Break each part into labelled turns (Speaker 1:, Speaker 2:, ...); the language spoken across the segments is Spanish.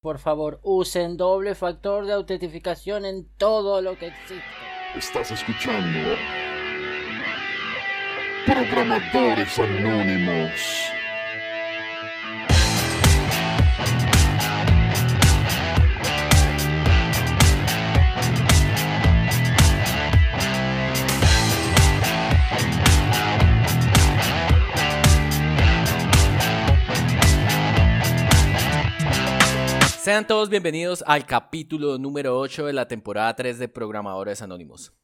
Speaker 1: Por favor, usen doble factor de autentificación en todo lo que existe.
Speaker 2: Estás escuchando Programadores Anónimos.
Speaker 3: Sean todos bienvenidos al capítulo número 8 de la temporada 3 de Programadores Anónimos.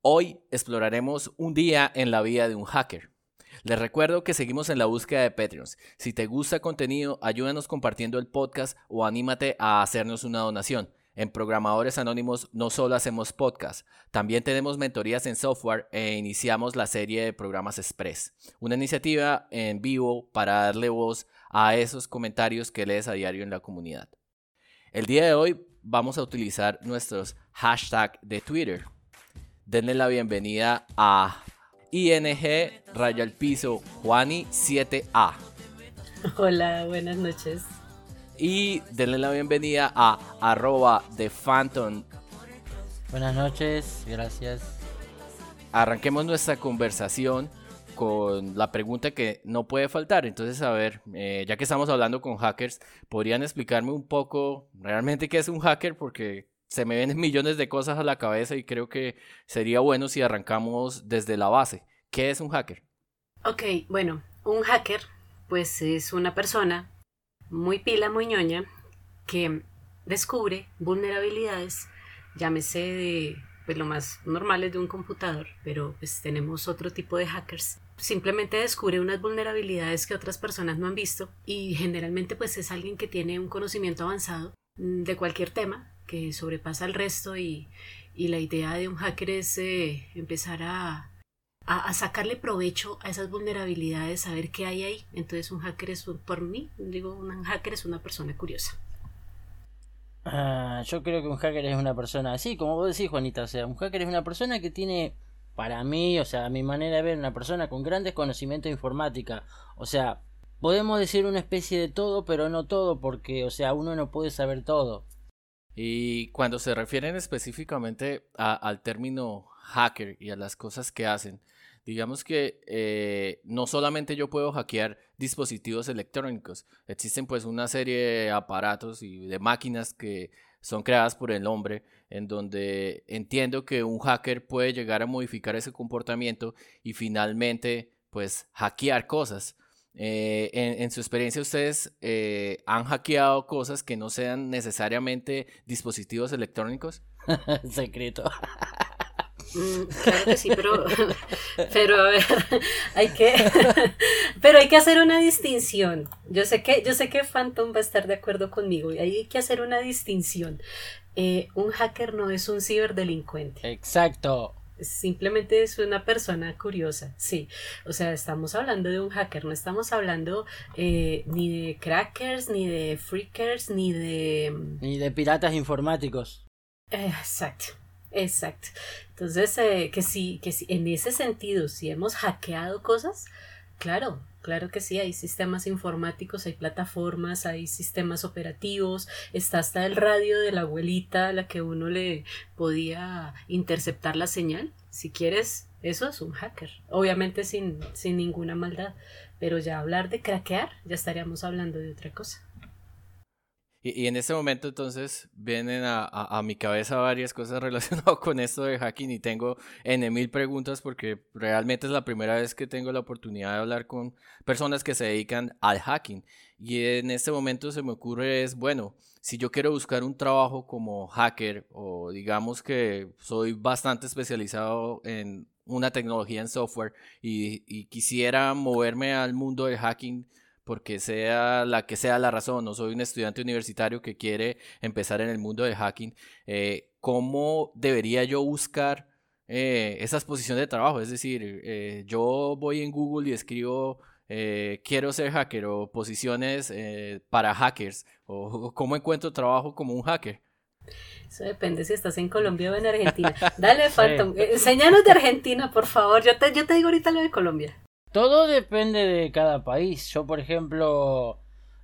Speaker 3: Hoy exploraremos un día en la vida de un hacker. Les recuerdo que seguimos en la búsqueda de Patreons. Si te gusta el contenido, ayúdanos compartiendo el podcast o anímate a hacernos una donación. En Programadores Anónimos no solo hacemos podcast, también tenemos mentorías en software e iniciamos la serie de programas Express, una iniciativa en vivo para darle voz a esos comentarios que lees a diario en la comunidad. El día de hoy vamos a utilizar nuestros hashtags de Twitter. Denle la bienvenida a ING Raya al Piso Juani 7A.
Speaker 4: Hola, buenas noches.
Speaker 3: Y denle la bienvenida a arroba de Phantom.
Speaker 1: Buenas noches, gracias.
Speaker 3: Arranquemos nuestra conversación con la pregunta que no puede faltar. Entonces, a ver, eh, ya que estamos hablando con hackers, ¿podrían explicarme un poco realmente qué es un hacker? Porque se me vienen millones de cosas a la cabeza y creo que sería bueno si arrancamos desde la base. ¿Qué es un hacker?
Speaker 4: Ok, bueno, un hacker pues es una persona muy pila, muy ñoña, que descubre vulnerabilidades, llámese de pues lo más normal es de un computador, pero pues tenemos otro tipo de hackers simplemente descubre unas vulnerabilidades que otras personas no han visto y generalmente pues es alguien que tiene un conocimiento avanzado de cualquier tema que sobrepasa al resto y, la idea de un hacker es eh, empezar a, a, sacarle provecho a esas vulnerabilidades, saber qué hay ahí. Entonces un hacker es, por mí, digo, un hacker es una persona curiosa.
Speaker 1: Ah, yo creo que un hacker es una persona así, como vos decís, Juanita. O sea, un hacker es una persona que tiene para mí, o sea, a mi manera de ver, una persona con grandes conocimientos de informática. O sea, podemos decir una especie de todo, pero no todo, porque, o sea, uno no puede saber todo.
Speaker 3: Y cuando se refieren específicamente al término hacker y a las cosas que hacen, digamos que eh, no solamente yo puedo hackear dispositivos electrónicos, existen pues una serie de aparatos y de máquinas que son creadas por el hombre, en donde entiendo que un hacker puede llegar a modificar ese comportamiento y finalmente, pues, hackear cosas. Eh, en, su experiencia, ¿ustedes eh, han hackeado cosas que no sean necesariamente dispositivos electrónicos?
Speaker 1: Secreto.
Speaker 4: Mm, claro que sí, pero, pero a ver, hay que, pero hay que hacer una distinción. Yo sé que, yo sé que Phantom va a estar de acuerdo conmigo y hay que hacer una distinción. Eh, un hacker no es un ciberdelincuente.
Speaker 1: Exacto.
Speaker 4: Simplemente es una persona curiosa, sí. O sea, estamos hablando de un hacker, no estamos hablando eh, ni de crackers, ni de freakers, ni de...
Speaker 1: Ni de piratas informáticos.
Speaker 4: exacto. Exacto. Entonces, eh, que sí, que sí, en ese sentido, si hemos hackeado cosas, claro, claro que sí, hay sistemas informáticos, hay plataformas, hay sistemas operativos, está hasta el radio de la abuelita a la que uno le podía interceptar la señal. Si quieres, eso es un hacker. Obviamente sin, sin ninguna maldad. Pero ya hablar de craquear, ya estaríamos hablando de otra cosa.
Speaker 3: Y, en este momento entonces vienen a, a, mi cabeza varias cosas relacionadas con esto de hacking y tengo N mil preguntas porque realmente es la primera vez que tengo la oportunidad de hablar con personas que se dedican al hacking. Y en este momento se me ocurre es, bueno, si yo quiero buscar un trabajo como hacker o digamos que soy bastante especializado en una tecnología en software y, y quisiera moverme al mundo del hacking, porque sea la que sea la razón, no soy un estudiante universitario que quiere empezar en el mundo de hacking, eh, ¿cómo debería yo buscar eh, esas posiciones de trabajo? Es decir, eh, yo voy en Google y escribo quiero ser hacker o posiciones para hackers, o cómo encuentro trabajo como un hacker.
Speaker 4: Eso depende si estás en Colombia o en Argentina. Dale, Phantom. Enseñanos de Argentina, por favor. Yo te, yo te digo ahorita lo de Colombia.
Speaker 1: Todo depende de cada país. Yo, por ejemplo,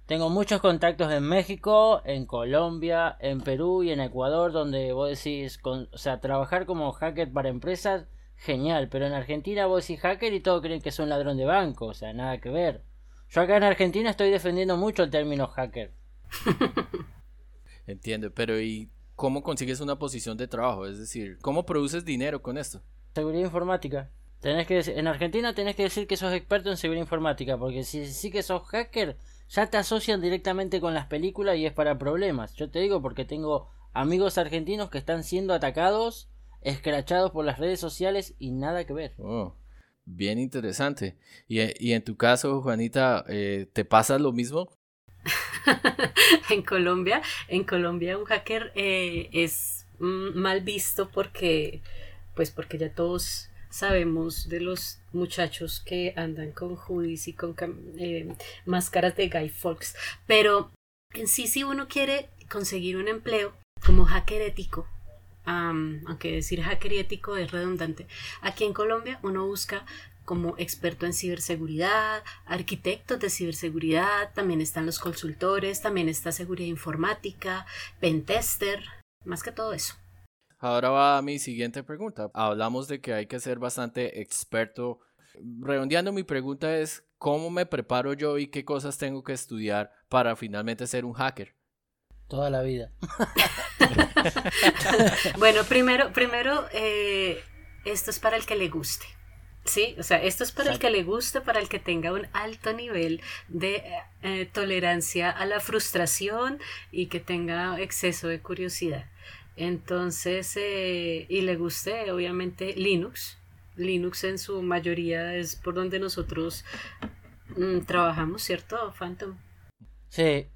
Speaker 1: Tengo muchos contactos en México, en Colombia, en Perú y en Ecuador, donde vos decís, con, o sea, trabajar como hacker para empresas, genial, pero en Argentina vos decís hacker y todos creen que es un ladrón de banco, o sea, nada que ver. Yo acá en Argentina estoy defendiendo mucho el término hacker.
Speaker 3: Entiendo, pero ¿y cómo consigues una posición de trabajo? Es decir, ¿cómo produces dinero con esto?
Speaker 1: Seguridad informática. Tenés que, en Argentina tenés que decir que sos experto en seguridad informática, porque si sí que sos hacker, ya te asocian directamente con las películas y es para problemas. Yo te digo porque tengo amigos argentinos que están siendo atacados, escrachados por las redes sociales y nada que ver.
Speaker 3: Oh, bien interesante. ¿Y, y en tu caso, Juanita, eh, te pasa lo mismo?
Speaker 4: en Colombia, en Colombia un hacker eh, es mal visto porque, pues porque ya todos sabemos de los muchachos que andan con hoodies y con eh, máscaras de Guy Fawkes. Pero en sí, si uno quiere conseguir un empleo como hacker ético, aunque decir hacker ético es redundante, aquí en Colombia uno busca como experto en ciberseguridad, arquitectos de ciberseguridad, también están los consultores, también está seguridad informática, pentester, más que todo eso.
Speaker 3: Ahora va mi siguiente pregunta. Hablamos de que hay que ser bastante experto. Redondeando mi pregunta es, ¿cómo me preparo yo y qué cosas tengo que estudiar para finalmente ser un hacker?
Speaker 1: Toda la vida.
Speaker 4: bueno, primero, primero eh, esto es para el que le guste. Sí, o sea, esto es para el que le guste, para el que tenga un alto nivel de eh, tolerancia a la frustración y que tenga exceso de curiosidad. Entonces, eh, y le guste obviamente Linux. Linux en su mayoría es por donde nosotros mm, trabajamos, ¿cierto, Phantom?
Speaker 1: Sí.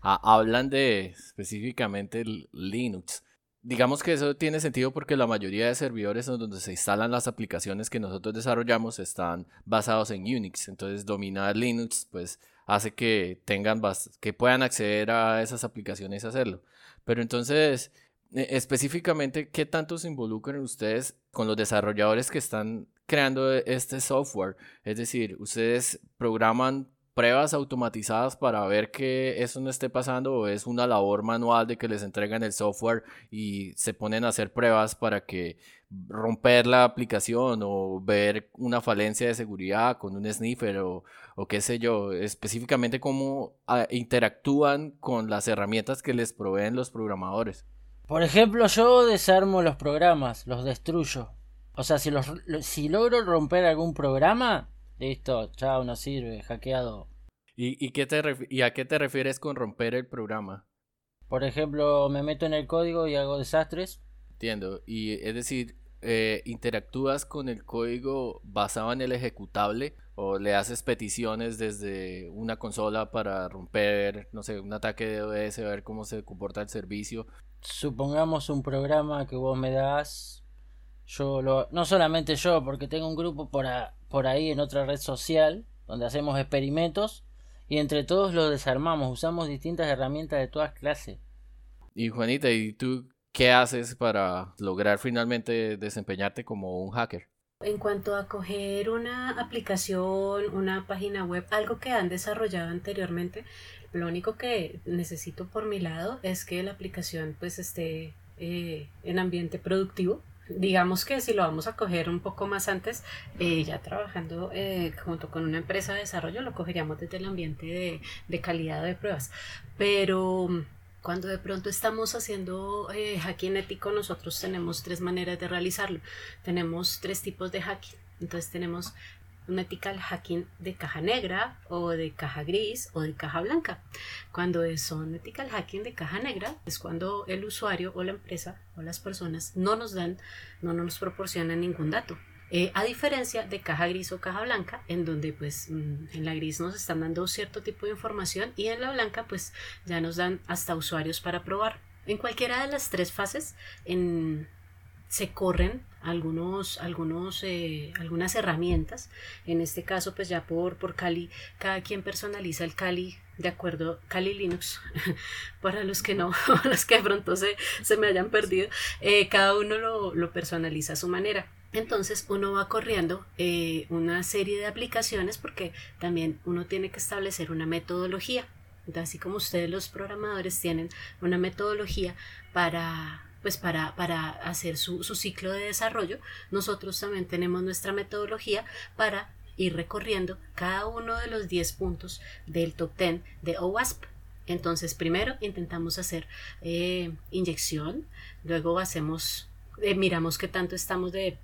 Speaker 3: Hablan de específicamente Linux. Digamos que eso tiene sentido porque la mayoría de servidores donde se instalan las aplicaciones que nosotros desarrollamos están basados en Unix. Entonces, dominar Linux, pues, hace que tengan que puedan acceder a esas aplicaciones y hacerlo. Pero entonces, específicamente, ¿qué tanto se involucran ustedes con los desarrolladores que están creando e, este software? Es decir, ustedes programan pruebas automatizadas para ver que eso no esté pasando o es una labor manual de que les entregan el software y se ponen a hacer pruebas para que romper la aplicación o ver una falencia de seguridad con un sniffer o, o qué sé yo, específicamente cómo ah, interactúan con las herramientas que les proveen los programadores.
Speaker 1: Por ejemplo, yo desarmo los programas, los destruyo. O sea, si, los, si logro romper algún programa, listo, chao, no sirve, hackeado.
Speaker 3: ¿Y, y, qué te ¿Y a qué te refieres con romper el programa?
Speaker 1: Por ejemplo, me meto en el código y hago desastres.
Speaker 3: Entiendo. Y es decir, eh, interactúas con el código basado en el ejecutable o le haces peticiones desde una consola para romper, no sé, un ataque de OS, a ver cómo se comporta el servicio
Speaker 1: supongamos un programa que vos me das, yo lo, no solamente yo, porque tengo un grupo por, por ahí en otra red social donde hacemos experimentos y entre todos lo desarmamos, usamos distintas herramientas de todas clases.
Speaker 3: Y Juanita, ¿y tú qué haces para lograr finalmente desempeñarte como un hacker?
Speaker 4: En cuanto a coger una aplicación, una página web, algo que han desarrollado anteriormente, lo único que necesito por mi lado es que la aplicación pues esté eh, en ambiente productivo. Digamos que si lo vamos a coger un poco más antes, eh, ya trabajando eh, junto con una empresa de desarrollo, lo cogeríamos desde el ambiente de, de calidad de pruebas. Pero cuando de pronto estamos haciendo hacking ético, nosotros tenemos tres maneras de realizarlo. Tenemos tres tipos de hacking. Entonces tenemos un ethical hacking de caja negra o de caja gris o de caja blanca. Cuando son ethical hacking de caja negra es cuando el usuario o la empresa o las personas no nos dan, no nos proporcionan ningún dato. Eh, a diferencia de caja gris o caja blanca, en donde pues mm, en la gris nos están dando cierto tipo de información y en la blanca pues ya nos dan hasta usuarios para probar. En cualquiera de las tres fases, en, se corren algunos, eh, algunas herramientas. En este caso, pues ya por, por Kali, cada quien personaliza el Kali de acuerdo, Kali Linux, para los que no, los que de pronto se, me hayan perdido, eh, cada uno lo, personaliza a su manera. Entonces uno va corriendo eh, una serie de aplicaciones porque también uno tiene que establecer una metodología. Así como ustedes los programadores tienen una metodología para pues para, para hacer su, su ciclo de desarrollo, nosotros también tenemos nuestra metodología para ir recorriendo cada uno de los 10 puntos del top 10 de OWASP. Entonces, primero intentamos hacer eh, inyección, luego hacemos, eh, miramos qué tanto estamos de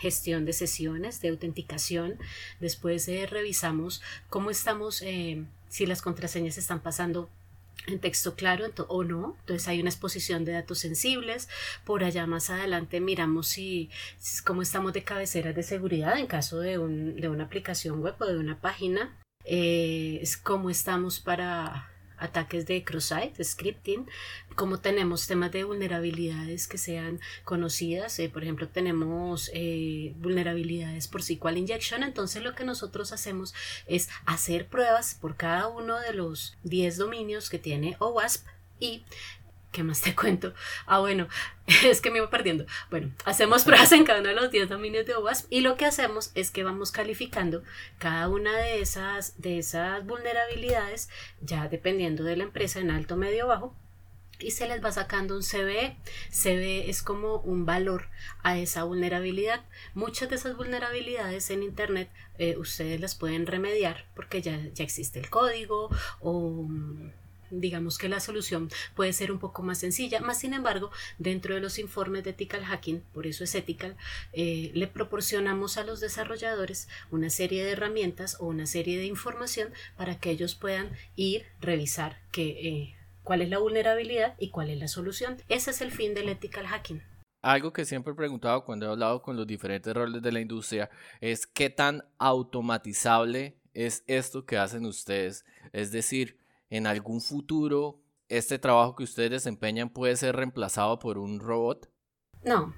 Speaker 4: gestión de sesiones, de autenticación, después eh, revisamos cómo estamos, si las contraseñas están pasando en texto claro o no. Entonces hay una exposición de datos sensibles. Por allá más adelante miramos si, cómo estamos de cabeceras de seguridad en caso de, un, de una aplicación web o de una página. Eh, cómo estamos para ataques de cross-site, scripting, como tenemos temas de vulnerabilidades que sean conocidas, eh, por ejemplo, tenemos eh, vulnerabilidades por SQL injection, entonces lo que nosotros hacemos es hacer pruebas por cada uno de los 10 dominios que tiene OWASP y ¿Qué más te cuento? Ah, bueno, es que me iba perdiendo. Bueno, hacemos pruebas en cada uno de los 10 dominios de OWASP y lo que hacemos es que vamos calificando cada una de esas, de esas vulnerabilidades, ya dependiendo de la empresa, en alto, medio, bajo, y se les va sacando un CVE. CVE es como un valor a esa vulnerabilidad. Muchas de esas vulnerabilidades en Internet eh, ustedes las pueden remediar porque ya, ya existe el código o digamos que la solución puede ser un poco más sencilla, más sin embargo, dentro de los informes de ethical hacking, por eso es ethical, eh, le proporcionamos a los desarrolladores una serie de herramientas o una serie de información para que ellos puedan ir, revisar que, eh, cuál es la vulnerabilidad y cuál es la solución. Ese es el fin del ethical hacking.
Speaker 3: Algo que siempre he preguntado cuando he hablado con los diferentes roles de la industria es qué tan automatizable es esto que hacen ustedes. Es decir, en algún futuro este trabajo que ustedes desempeñan puede ser reemplazado por un robot?
Speaker 4: No,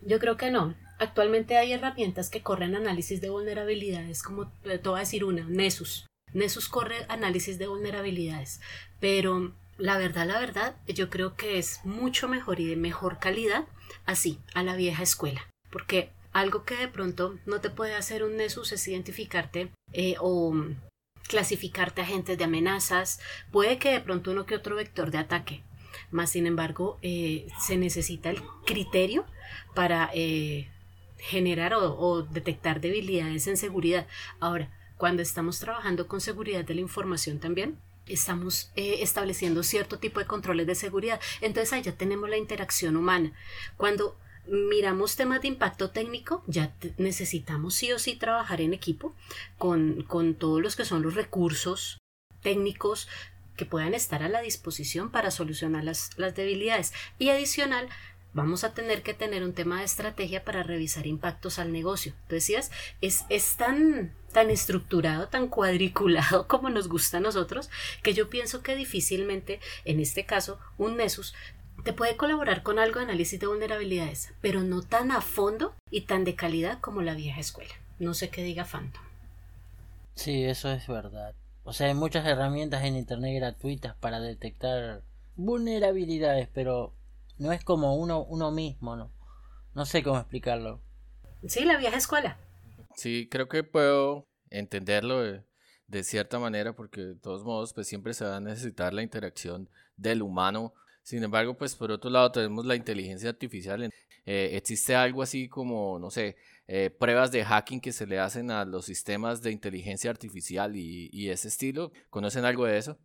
Speaker 4: yo creo que no. Actualmente hay herramientas que corren análisis de vulnerabilidades, como te voy a decir una, Nessus. Nessus corre análisis de vulnerabilidades, pero la verdad, la verdad, yo creo que es mucho mejor y de mejor calidad así, a la vieja escuela, porque algo que de pronto no te puede hacer un Nessus es identificarte eh, o clasificarte agentes de amenazas, puede que de pronto uno que otro vector de ataque, más sin embargo eh, se necesita el criterio para eh, generar o, detectar debilidades en seguridad. Ahora, cuando estamos trabajando con seguridad de la información también, estamos eh, estableciendo cierto tipo de controles de seguridad. Entonces ahí ya tenemos la interacción humana. Cuando miramos temas de impacto técnico, ya necesitamos sí o sí trabajar en equipo con, con todos los que son los recursos técnicos que puedan estar a la disposición para solucionar las, las debilidades. Y adicional, vamos a tener que tener un tema de estrategia para revisar impactos al negocio. Tú decías, es, es tan, tan estructurado, tan cuadriculado como nos gusta a nosotros, que yo pienso que difícilmente, en este caso, un Nessus te puede colaborar con algo de análisis de vulnerabilidades, pero no tan a fondo y tan de calidad como la vieja escuela. No sé qué diga Phantom.
Speaker 1: Sí, eso es verdad. O sea, hay muchas herramientas en internet gratuitas para detectar vulnerabilidades, pero no es como uno, uno mismo, ¿no? No sé cómo explicarlo.
Speaker 4: Sí, la vieja escuela.
Speaker 3: Sí, creo que puedo entenderlo de, de cierta manera, porque de todos modos, pues siempre se va a necesitar la interacción del humano sin embargo, pues por otro lado tenemos la inteligencia artificial. Eh, existe algo así como, no sé, eh, pruebas de hacking que se le hacen a los sistemas de inteligencia artificial y, ese estilo. ¿Conocen algo de eso?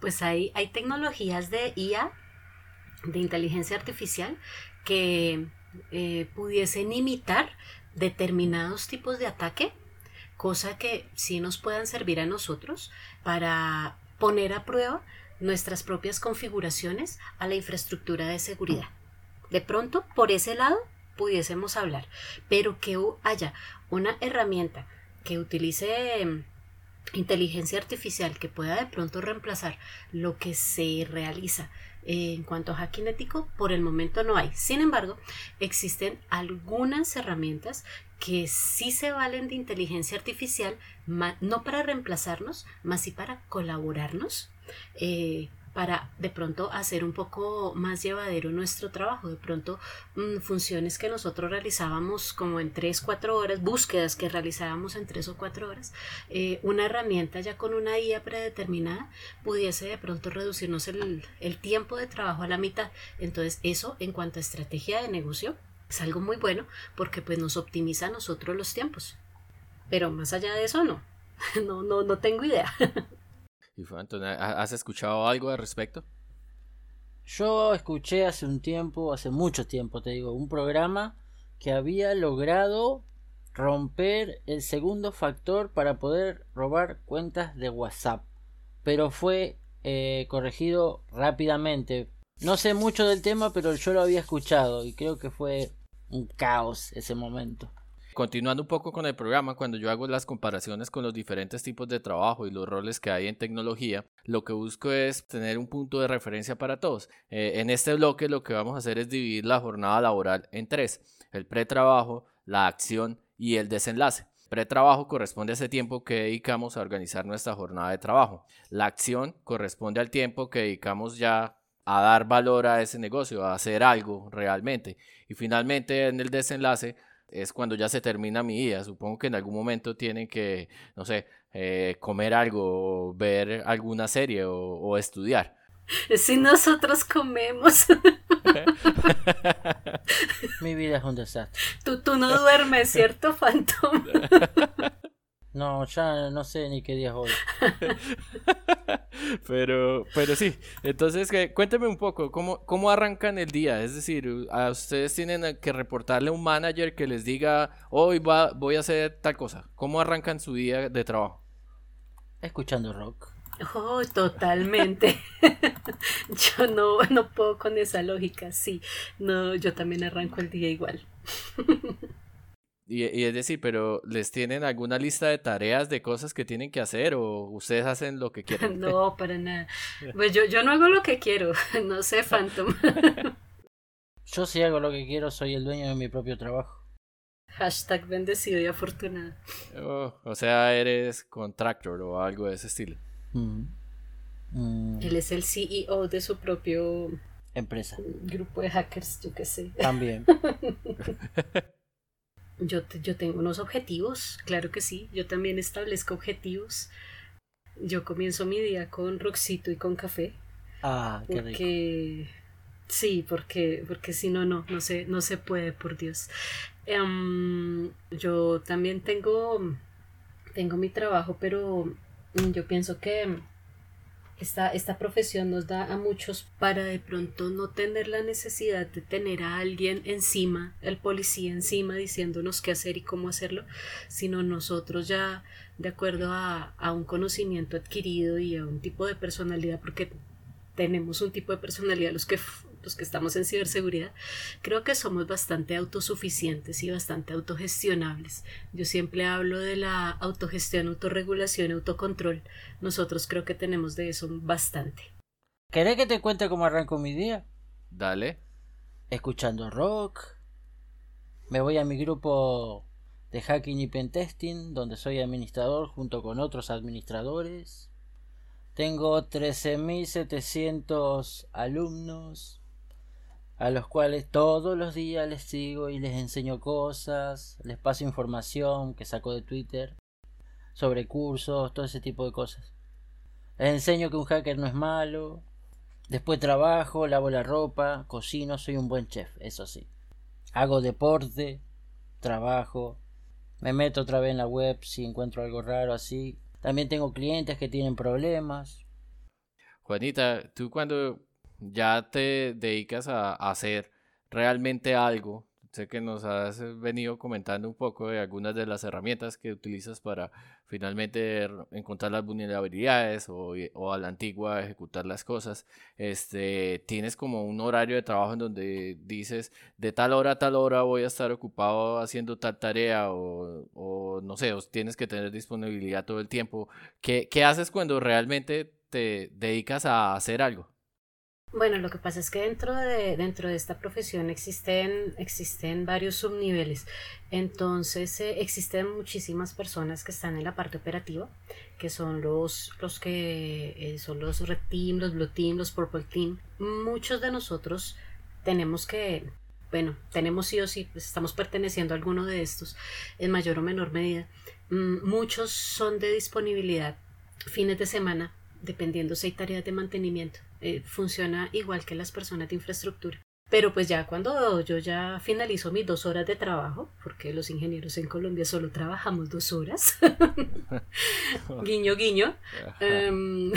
Speaker 4: Pues hay, hay tecnologías de IA, de inteligencia artificial, que eh, pudiesen imitar determinados tipos de ataque, cosa que sí nos puedan servir a nosotros para poner a prueba nuestras propias configuraciones a la infraestructura de seguridad. De pronto, por ese lado, pudiésemos hablar, pero que haya una herramienta que utilice em, inteligencia artificial que pueda de pronto reemplazar lo que se realiza en cuanto a hacking ético, por el momento no hay. Sin embargo, existen algunas herramientas que sí se valen de inteligencia artificial, no para reemplazarnos, más sí para colaborarnos eh, para de pronto hacer un poco más llevadero nuestro trabajo. De pronto mm, funciones que nosotros realizábamos como en 3, 4 horas, búsquedas que realizábamos en 3 o 4 horas, eh, una herramienta ya con una IA predeterminada pudiese de pronto reducirnos el, el tiempo de trabajo a la mitad. Entonces eso en cuanto a estrategia de negocio es algo muy bueno porque pues nos optimiza a nosotros los tiempos. Pero más allá de eso no, no, no, no tengo idea.
Speaker 3: Y ¿has escuchado algo al respecto?
Speaker 1: Yo escuché hace un tiempo, hace mucho tiempo te digo, un programa que había logrado romper el segundo factor para poder robar cuentas de WhatsApp. Pero fue eh, corregido rápidamente. No sé mucho del tema, pero yo lo había escuchado y creo que fue un caos ese momento.
Speaker 3: Continuando un poco con el programa, cuando yo hago las comparaciones con los diferentes tipos de trabajo y los roles que hay en tecnología, lo que busco es tener un punto de referencia para todos. Eh, en este bloque lo que vamos a hacer es dividir la jornada laboral en tres, el pretrabajo, la acción y el desenlace. Pretrabajo corresponde a ese tiempo que dedicamos a organizar nuestra jornada de trabajo. La acción corresponde al tiempo que dedicamos ya a dar valor a ese negocio, a hacer algo realmente. Y finalmente en el desenlace es cuando ya se termina mi día. Supongo que en algún momento tienen que, no sé, eh, comer algo, o ver alguna serie o, estudiar.
Speaker 4: Si nosotros comemos.
Speaker 1: mi vida es un desastre.
Speaker 4: Tú, tú no duermes, ¿cierto, Phantom?
Speaker 1: No, ya no sé ni qué día es hoy.
Speaker 3: Pero, pero sí, entonces cuénteme un poco, ¿cómo, ¿cómo arrancan el día? Es decir, a ustedes tienen que reportarle a un manager que les diga, hoy va, voy a hacer tal cosa. ¿Cómo arrancan su día de trabajo?
Speaker 1: Escuchando rock.
Speaker 4: Oh, totalmente. yo no, no puedo con esa lógica, sí. No, yo también arranco el día igual.
Speaker 3: Y, es decir, pero ¿les tienen alguna lista de tareas de cosas que tienen que hacer o ustedes hacen lo que quieren?
Speaker 4: No, para nada. Pues yo, yo no hago lo que quiero, no sé, Phantom.
Speaker 1: yo sí hago lo que quiero, soy el dueño de mi propio trabajo.
Speaker 4: Hashtag bendecido y afortunado.
Speaker 3: Oh, o sea, eres contractor o algo de ese estilo. Mm.
Speaker 4: Mm. Él es el CEO de su propio
Speaker 1: empresa.
Speaker 4: Grupo de hackers, yo qué sé.
Speaker 1: También.
Speaker 4: Yo, yo tengo unos objetivos, claro que sí, yo también establezco objetivos. Yo comienzo mi día con roxito y con café.
Speaker 1: Ah, qué
Speaker 4: porque, Sí, porque, porque si no, no, no se, no se puede, por Dios. Em, yo también tengo, tengo mi trabajo, pero yo pienso que esta, esta profesión nos da a muchos para de pronto no tener la necesidad de tener a alguien encima, el policía encima diciéndonos qué hacer y cómo hacerlo, sino nosotros ya de acuerdo a, a un conocimiento adquirido y a un tipo de personalidad, porque tenemos un tipo de personalidad los que los que estamos en ciberseguridad, creo que somos bastante autosuficientes y bastante autogestionables. Yo siempre hablo de la autogestión, autorregulación, autocontrol. Nosotros creo que tenemos de eso bastante.
Speaker 1: ¿Querés que te cuente cómo arranco mi día?
Speaker 3: Dale.
Speaker 1: Escuchando rock. Me voy a mi grupo de hacking y pentesting, donde soy administrador junto con otros administradores. Tengo 13.700 alumnos a los cuales todos los días les sigo y les enseño cosas, les paso información que saco de Twitter sobre cursos, todo ese tipo de cosas. Les enseño que un hacker no es malo. Después trabajo, lavo la ropa, cocino, soy un buen chef, eso sí. Hago deporte, trabajo, me meto otra vez en la web si encuentro algo raro así. También tengo clientes que tienen problemas.
Speaker 3: Juanita, tú cuando ya te dedicas a, hacer realmente algo. Sé que nos has venido comentando un poco de algunas de las herramientas que utilizas para finalmente encontrar las vulnerabilidades o, o, a la antigua ejecutar las cosas. Este, tienes como un horario de trabajo en donde dices de tal hora a tal hora voy a estar ocupado haciendo tal tarea o, o no sé, tienes que tener disponibilidad todo el tiempo. ¿Qué, ¿Qué haces cuando realmente te dedicas a hacer algo?
Speaker 4: Bueno, lo que pasa es que dentro de, dentro de esta profesión existen, existen varios subniveles. Entonces, eh, existen muchísimas personas que están en la parte operativa, que son los, los que eh, son los Red Team, los Blue Team, los Purple Team. Muchos de nosotros tenemos que, bueno, tenemos sí o sí, pues estamos perteneciendo a alguno de estos en mayor o menor medida. Mm, muchos son de disponibilidad fines de semana, dependiendo si hay tareas de mantenimiento. Eh, funciona igual que las personas de infraestructura. Pero pues ya cuando yo ya finalizo mis dos horas de trabajo, porque los ingenieros en Colombia solo trabajamos dos horas, guiño guiño, em,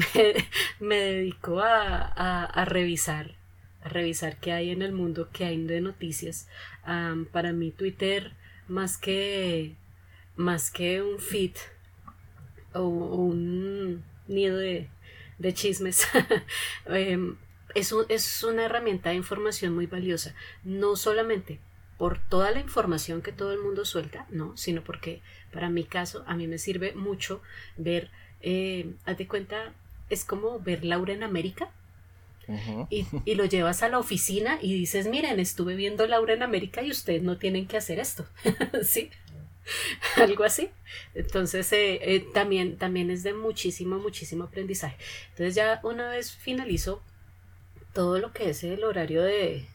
Speaker 4: me, dedico a, a, revisar, a revisar qué hay en el mundo, qué hay de noticias. para mí Twitter, más que, más que un feed o un nido de, de chismes, em, es, es una herramienta de información muy valiosa, no solamente por toda la información que todo el mundo suelta, no, sino porque para mi caso a mí me sirve mucho ver, eh, haz de cuenta, es como ver Laura en América. y, y, lo llevas a la oficina y dices, miren, estuve viendo Laura en América y ustedes no tienen que hacer esto. ¿Sí? algo así. Entonces, eh, eh, también, también es de muchísimo, muchísimo aprendizaje. Entonces, ya una vez finalizo todo lo que es el horario de,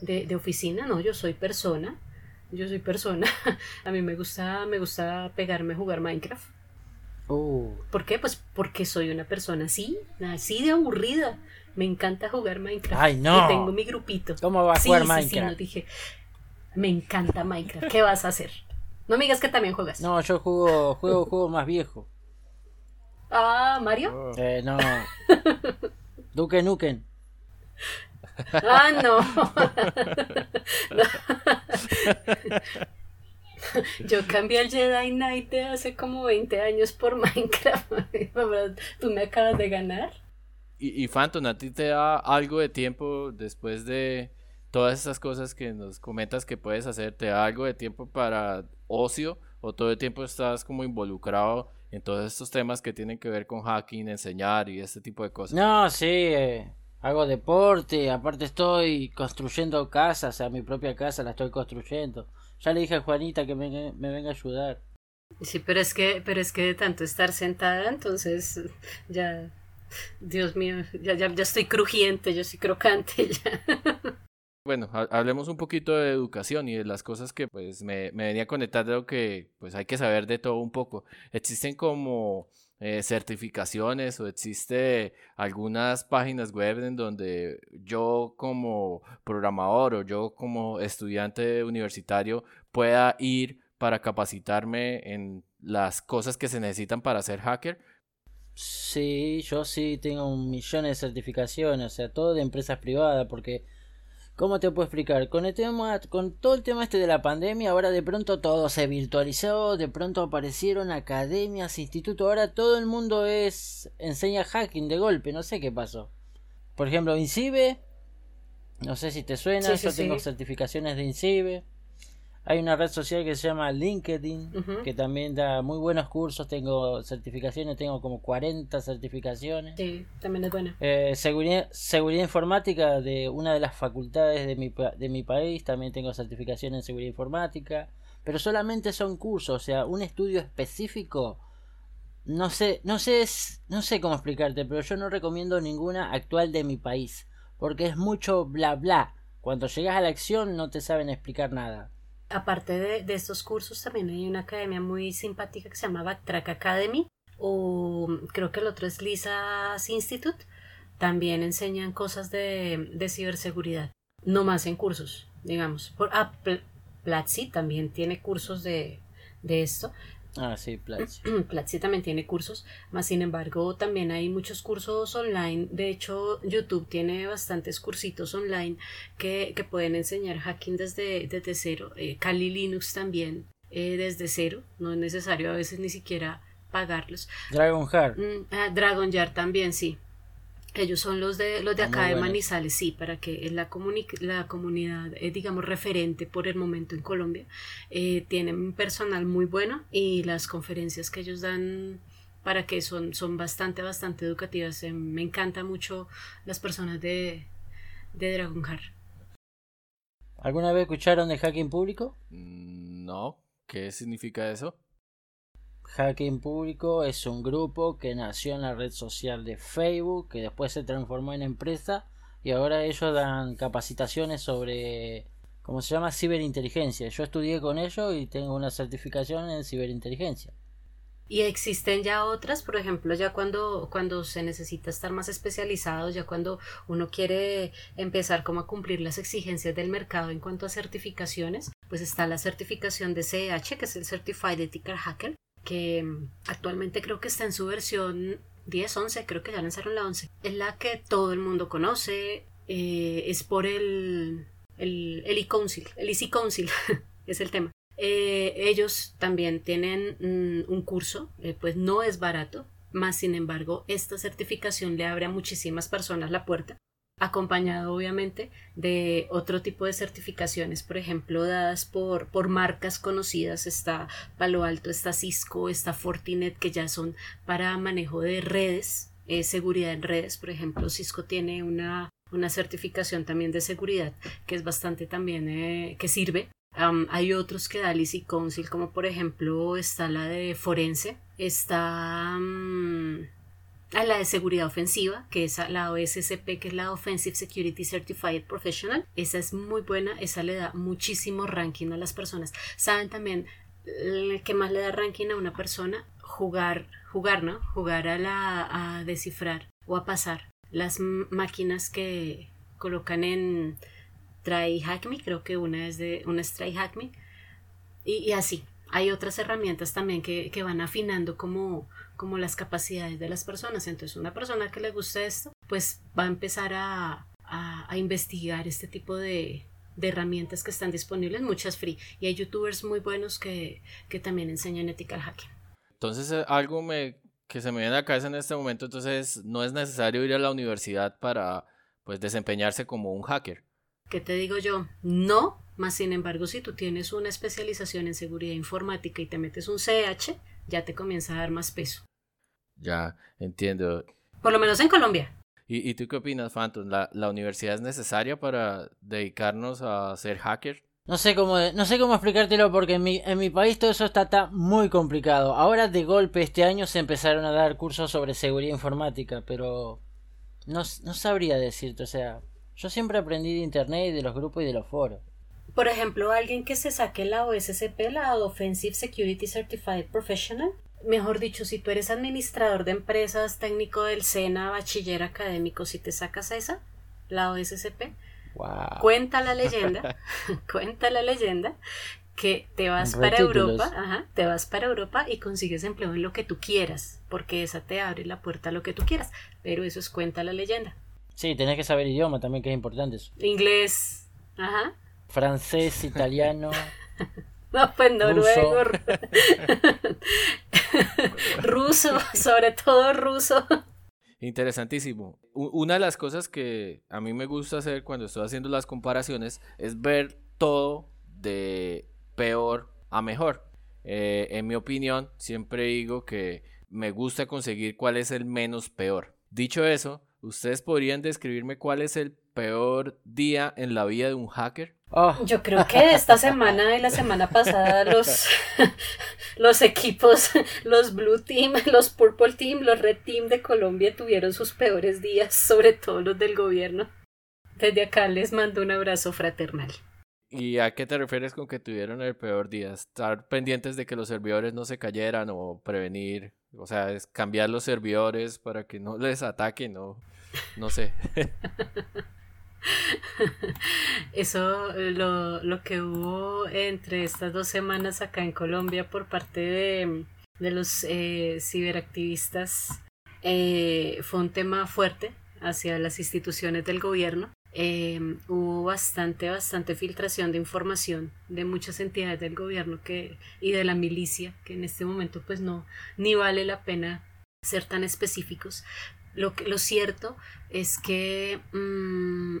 Speaker 4: de, oficina, no, yo soy persona, yo soy persona. a mí me gusta, me gusta pegarme a jugar Minecraft.
Speaker 1: Oh.
Speaker 4: ¿Por qué? Pues porque soy una persona así, así de aburrida. Me encanta jugar Minecraft.
Speaker 1: Ay, no.
Speaker 4: Y tengo mi grupito.
Speaker 1: ¿Cómo va a jugar Minecraft?
Speaker 4: dije, me encanta Minecraft. ¿Qué vas a hacer? No me digas que también juegas.
Speaker 1: No, yo juego, juego, juego más viejo.
Speaker 4: Ah, Mario.
Speaker 1: Oh. Eh, no. Duke Nuken.
Speaker 4: Ah, no. Yo cambié el Jedi Knight de hace como 20 años por Minecraft. Tú me acabas de ganar.
Speaker 3: Y, y Phantom, ¿a ti te da algo de tiempo después de todas esas cosas que nos comentas que puedes hacer? ¿Te da algo de tiempo para ocio o todo el tiempo estás como involucrado en todos estos temas que tienen que ver con hacking, enseñar y este tipo de cosas?
Speaker 1: No, sí, eh, hago deporte, aparte estoy construyendo casas, o sea, mi propia casa la estoy construyendo. Ya le dije a Juanita que me, me venga a ayudar.
Speaker 4: Sí, pero es que, pero es que de tanto estar sentada, entonces ya, Dios mío, ya, ya, ya estoy crujiente, yo soy crocante ya.
Speaker 3: Bueno, hablemos un poquito de educación y de las cosas que pues me, me venía conectando que pues hay que saber de todo un poco. Existen como eh, certificaciones o existe algunas páginas web en donde yo como programador o yo como estudiante universitario pueda ir para capacitarme en las cosas que se necesitan para ser hacker.
Speaker 1: Sí, yo sí tengo millón de certificaciones, o sea, todo de empresas privadas, porque ¿Cómo te puedo explicar? Con el tema, con todo el tema este de la pandemia, ahora de pronto todo se virtualizó, de pronto aparecieron academias, institutos, ahora todo el mundo es enseña hacking de golpe, no sé qué pasó. Por ejemplo, INCIBE, no sé si te suena, yo tengo certificaciones de INCIBE. Hay una red social que se llama LinkedIn, que también da muy buenos cursos. Tengo certificaciones, tengo como 40 certificaciones.
Speaker 4: Sí, también es buena.
Speaker 1: Eh, seguridad, seguridad informática de una de las facultades de mi, de mi país. También tengo certificación en seguridad informática. Pero solamente son cursos, o sea, un estudio específico. No sé, no sé, no sé cómo explicarte, pero yo no recomiendo ninguna actual de mi país. Porque es mucho bla bla. Cuando llegas a la acción no te saben explicar nada
Speaker 4: aparte de, estos cursos, también hay una academia muy simpática que se llama Backtrack Academy, o creo que el otro es Lisa's Institute. También enseñan cosas de, de ciberseguridad, no más en cursos, digamos. Por, ah, Platzi también tiene cursos de, de esto,
Speaker 1: Ah, sí, Platzi.
Speaker 4: Platzi también tiene cursos, más sin embargo también hay muchos cursos online. De hecho, YouTube tiene bastantes cursitos online que, que pueden enseñar hacking desde, desde cero. Eh, Kali Linux también eh, desde cero. No es necesario a veces ni siquiera pagarlos.
Speaker 1: Dragon Heart.
Speaker 4: Mm, ah, Dragon Yard también, sí. Ellos son los de los de ah, acá de Manizales, sí, para que la, la comunidad, eh, digamos, referente por el momento en Colombia. Eh, tienen personal muy bueno y las conferencias que ellos dan para que son, son bastante, bastante educativas. Eh, me encanta mucho las personas de, de Dragonheart.
Speaker 1: ¿Alguna vez escucharon de hacking público?
Speaker 3: Mm, No, ¿qué significa eso?
Speaker 1: Hacking Público es un grupo que nació en la red social de Facebook, que después se transformó en empresa y ahora ellos dan capacitaciones sobre, ¿cómo se llama? Ciberinteligencia. Yo estudié con ellos y tengo una certificación en ciberinteligencia.
Speaker 4: Y existen ya otras, por ejemplo, ya cuando, cuando se necesita estar más especializado, ya cuando uno quiere empezar como a cumplir las exigencias del mercado en cuanto a certificaciones, pues está la certificación de CEH, que es el Certified Ethical Hacker, que mm, actualmente creo que está en su versión 10, 11, creo que ya lanzaron la 11. Es la que todo el mundo conoce, eh, es por el, el, el e-council, el Easy Council, es el tema. Eh, ellos también tienen mm, un curso, eh, pues no es barato, más sin embargo, esta certificación le abre a muchísimas personas la puerta, acompañado obviamente de otro tipo de certificaciones, por ejemplo, dadas por, por marcas conocidas, está Palo Alto, está Cisco, está Fortinet, que ya son para manejo de redes, eh, seguridad en redes, por ejemplo, Cisco tiene una, una certificación también de seguridad que es bastante también, eh, que sirve. Um, hay otros que da Lizzy Council, como por ejemplo está la de Forense, está um, la de seguridad ofensiva, que es la OSCP, que es la Offensive Security Certified Professional. Esa es muy buena, esa le da muchísimo ranking a las personas. Saben también que más le da ranking a una persona jugar, jugar, ¿no? Jugar a la a descifrar o a pasar las máquinas que colocan en Try Hack Me, creo que una es de una es Try Hack Me, y, así. Hay otras herramientas también que, que van afinando como, como las capacidades de las personas. Entonces, una persona que le guste esto, pues va a empezar a, a, a investigar este tipo de, de herramientas que están disponibles, muchas free. Y hay youtubers muy buenos que, que también enseñan ethical hacking.
Speaker 3: Entonces, eh, algo me, que se me viene a la cabeza en este momento, entonces no es necesario ir a la universidad para pues desempeñarse como un hacker.
Speaker 4: ¿Qué te digo yo? No, más sin embargo, si tú tienes una especialización en seguridad informática y te metes un CH, ya te comienza a dar más peso.
Speaker 3: Ya, entiendo.
Speaker 4: Por lo menos en Colombia.
Speaker 3: ¿Y, y tú qué opinas, Phantom? ¿La, ¿La, universidad es necesaria para dedicarnos a ser hacker?
Speaker 1: No sé cómo, no sé cómo explicártelo porque en mi, en mi país todo eso está, está muy complicado. Ahora de golpe este año se empezaron a dar cursos sobre seguridad informática, pero no, no sabría decirte, o sea, yo siempre aprendí de internet y de los grupos y de los foros.
Speaker 4: Por ejemplo, alguien que se saque la OSCP, la Offensive Security Certified Professional, mejor dicho, si tú eres administrador de empresas, técnico del SENA, bachiller académico, si te sacas esa, la OSCP,
Speaker 1: wow.
Speaker 4: cuenta la leyenda, cuenta la leyenda que te vas para Europa, ajá, te vas para Europa y consigues empleo en lo que tú quieras, porque esa te abre la puerta a lo que tú quieras, pero eso es cuenta la leyenda.
Speaker 1: Sí, tenés que saber idioma también, que es importante eso.
Speaker 4: Inglés, ajá.
Speaker 1: Francés, italiano.
Speaker 4: no, pues noruego. ruso, sobre todo ruso.
Speaker 3: Interesantísimo. Una de las cosas que a mí me gusta hacer cuando estoy haciendo las comparaciones es ver todo de peor a mejor. Eh, en mi opinión, siempre digo que me gusta conseguir cuál es el menos peor. Dicho eso, ¿Ustedes podrían describirme cuál es el peor día en la vida de un hacker?
Speaker 4: Oh. Yo creo que esta semana y la semana pasada los, los equipos, los Blue Team, los Purple Team, los Red Team de Colombia tuvieron sus peores días, sobre todo los del gobierno. Desde acá les mando un abrazo fraternal.
Speaker 3: ¿Y a qué te refieres con que tuvieron el peor día? ¿Estar pendientes de que los servidores no se cayeran o prevenir? O sea, es cambiar los servidores para que no les ataquen o no sé.
Speaker 4: Eso, lo, lo, que hubo entre estas dos semanas acá en Colombia por parte de, de los eh, ciberactivistas eh, fue un tema fuerte hacia las instituciones del gobierno. Eh, hubo bastante, bastante filtración de información de muchas entidades del gobierno que, y de la milicia, que en este momento pues no, ni vale la pena ser tan específicos, lo, lo cierto es que mmm,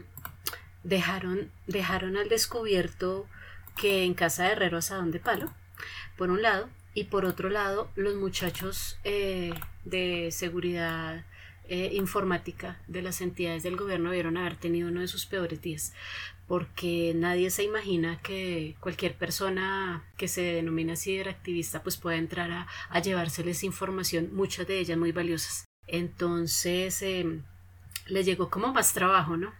Speaker 4: dejaron, dejaron al descubierto que en casa de Herrero asadón de palo, por un lado, y por otro lado los muchachos eh, de seguridad eh, informática de las entidades del gobierno debieron haber tenido uno de sus peores días porque nadie se imagina que cualquier persona que se denomina ciberactivista pues pueda entrar a, a llevárseles información, muchas de ellas muy valiosas. Entonces eh, les llegó como más trabajo, ¿no?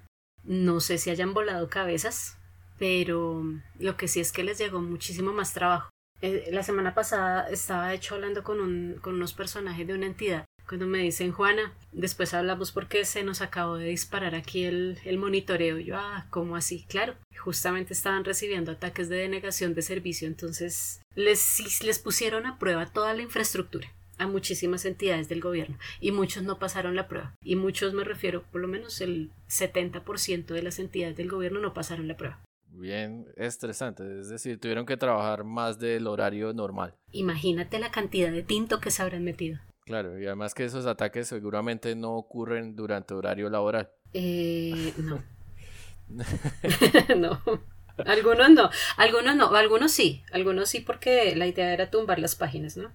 Speaker 4: No sé si hayan volado cabezas, pero lo que sí es que les llegó muchísimo más trabajo. Eh, la semana pasada estaba de hecho hablando con, un, con unos personajes de una entidad cuando me dicen Juana, después hablamos porque se nos acabó de disparar aquí el, monitoreo. Yo, ah, ¿cómo así? Claro, justamente estaban recibiendo ataques de denegación de servicio, entonces les pusieron a prueba toda la infraestructura a muchísimas entidades del gobierno y muchos no pasaron la prueba y muchos me refiero por lo menos el 70% de las entidades del gobierno no pasaron la prueba
Speaker 3: bien estresante, es decir, tuvieron que trabajar más del horario normal.
Speaker 4: Imagínate la cantidad de tinto que se habrán metido.
Speaker 3: Claro, y además que esos ataques seguramente no ocurren durante horario laboral.
Speaker 4: Eh, no. no. Algunos no, algunos no, algunos sí, algunos sí porque la idea era tumbar las páginas, ¿no?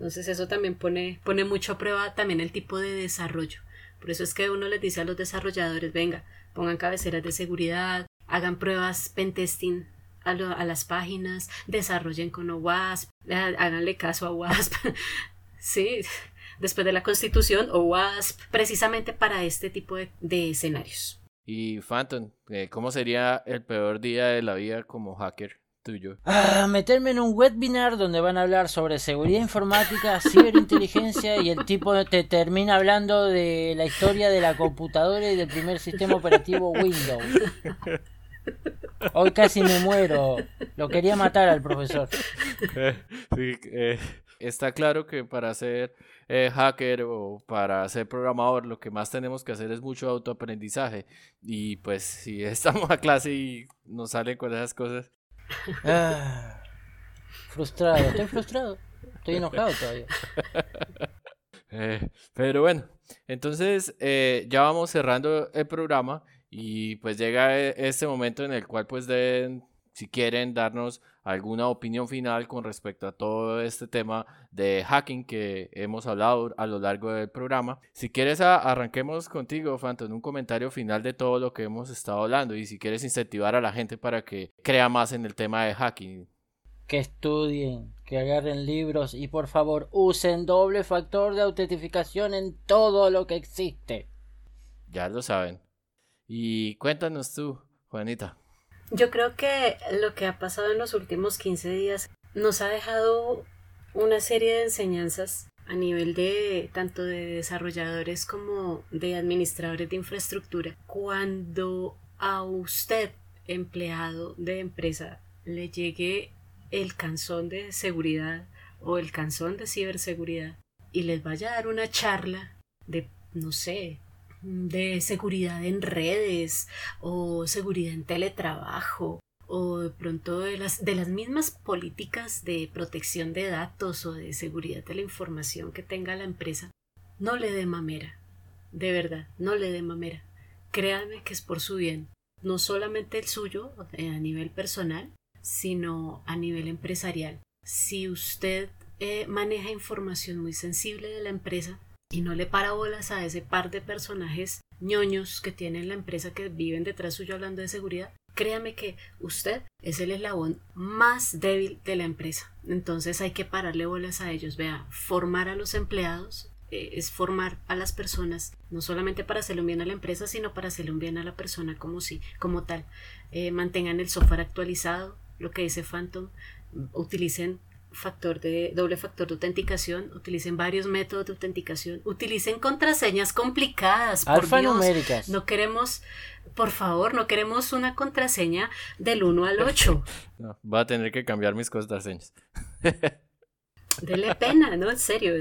Speaker 4: Entonces eso también pone, pone mucho a prueba también el tipo de desarrollo. Por eso es que uno les dice a los desarrolladores, venga, pongan cabeceras de seguridad, hagan pruebas pentesting a, a las páginas, desarrollen con OWASP, háganle caso a WASP, sí, después de la constitución o WASP, precisamente para este tipo de, escenarios.
Speaker 3: Y Phantom, eh, ¿cómo sería el peor día de la vida como hacker tuyo?
Speaker 1: Ah, meterme en un webinar donde van a hablar sobre seguridad informática, ciberinteligencia y el tipo te termina hablando de la historia de la computadora y del primer sistema operativo Windows. Hoy casi me muero. Lo quería matar al profesor.
Speaker 3: Sí, eh, está claro que para ser eh, hacker o para ser programador lo que más tenemos que hacer es mucho autoaprendizaje. Y pues si estamos a clase y nos salen con esas cosas.
Speaker 1: Ah, frustrado, estoy frustrado. Estoy enojado todavía.
Speaker 3: Eh, pero bueno, entonces ya vamos cerrando el programa y pues llega e, este momento en el cual pues deben, si quieren, darnos alguna opinión final con respecto a todo este tema de hacking que hemos hablado a lo largo del programa. Si quieres, arranquemos contigo, Phantom, un comentario final de todo lo que hemos estado hablando y si quieres incentivar a la gente para que crea más en el tema de hacking.
Speaker 1: Que estudien, que agarren libros y por favor usen doble factor de autentificación en todo lo que existe.
Speaker 3: Ya lo saben. Y cuéntanos tú, Juanita.
Speaker 4: Yo creo que lo que ha pasado en los últimos 15 días nos ha dejado una serie de enseñanzas a nivel de tanto de desarrolladores como de administradores de infraestructura. Cuando a usted, empleado de empresa, le llegue el canzón de seguridad o el canzón de ciberseguridad y les vaya a dar una charla de, no sé, de seguridad en redes o seguridad en teletrabajo o de pronto de las, de las mismas políticas de protección de datos o de seguridad de la información que tenga la empresa, no le dé mamera. De verdad, no le dé mamera. Créanme que es por su bien, no solamente el suyo eh, a nivel personal, sino a nivel empresarial. Si usted eh, maneja información muy sensible de la empresa, y no le para bolas a ese par de personajes ñoños que tienen la empresa que viven detrás suyo hablando de seguridad, créame que usted es el eslabón más débil de la empresa. Entonces hay que pararle bolas a ellos. Vea, formar a los empleados eh, es formar a las personas, no solamente para hacerle un bien a la empresa, sino para hacerle un bien a la persona como si, como tal. Eh, mantengan el software actualizado, lo que dice Phantom, utilicen factor de doble factor de autenticación, utilicen varios métodos de autenticación, utilicen contraseñas complicadas.
Speaker 1: Alfanuméricas.
Speaker 4: No queremos, por favor, no queremos una contraseña del 1 al 8.
Speaker 3: No, va a tener que cambiar mis contraseñas.
Speaker 4: Dele pena, ¿no? En serio.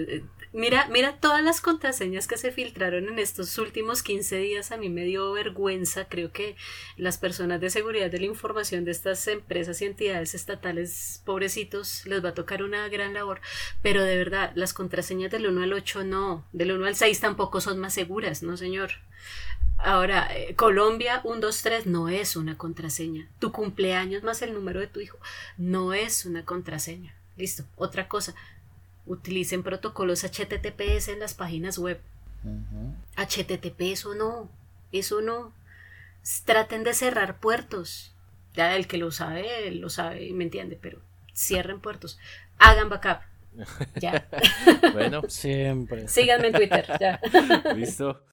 Speaker 4: Mira, mira todas las contraseñas que se filtraron en estos últimos 15 días. A mí me dio vergüenza. Creo que las personas de seguridad de la información de estas empresas y entidades estatales, pobrecitos, les va a tocar una gran labor. Pero de verdad, las contraseñas del 1 al 8 no. Del 1 al 6 tampoco son más seguras, ¿no, señor? Ahora, eh, Colombia 123 no es una contraseña. Tu cumpleaños más el número de tu hijo no es una contraseña Listo. Otra cosa, utilicen protocolos HTTPS en las páginas web. HTTP, eso no, eso no. Traten de cerrar puertos. Ya el que lo sabe, lo sabe y me entiende, pero cierren puertos. Hagan backup. Ya.
Speaker 3: bueno.
Speaker 1: Siempre.
Speaker 4: Síganme en Twitter. Ya.
Speaker 3: Listo.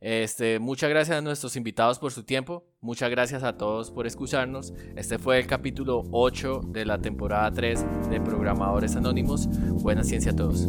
Speaker 3: Este, muchas gracias a nuestros invitados por su tiempo. Muchas gracias a todos por escucharnos. Este fue el capítulo 8 de la temporada 3 de Programadores Anónimos. Buena ciencia a todos.